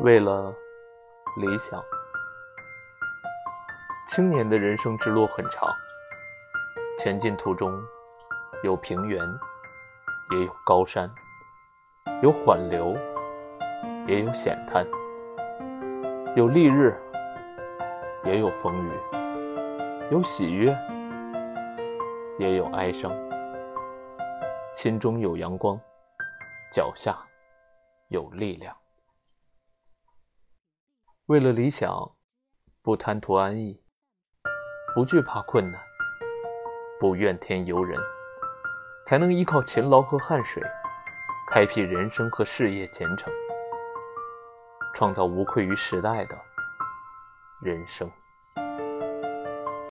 为了理想，青年的人生之路很长，前进途中有平原，也有高山，有缓流，也有险滩，有丽日，也有风雨，有喜悦，也有哀伤。心中有阳光，脚下有力量。为了理想，不贪图安逸，不惧怕困难，不怨天尤人，才能依靠勤劳和汗水，开辟人生和事业前程，创造无愧于时代的人生。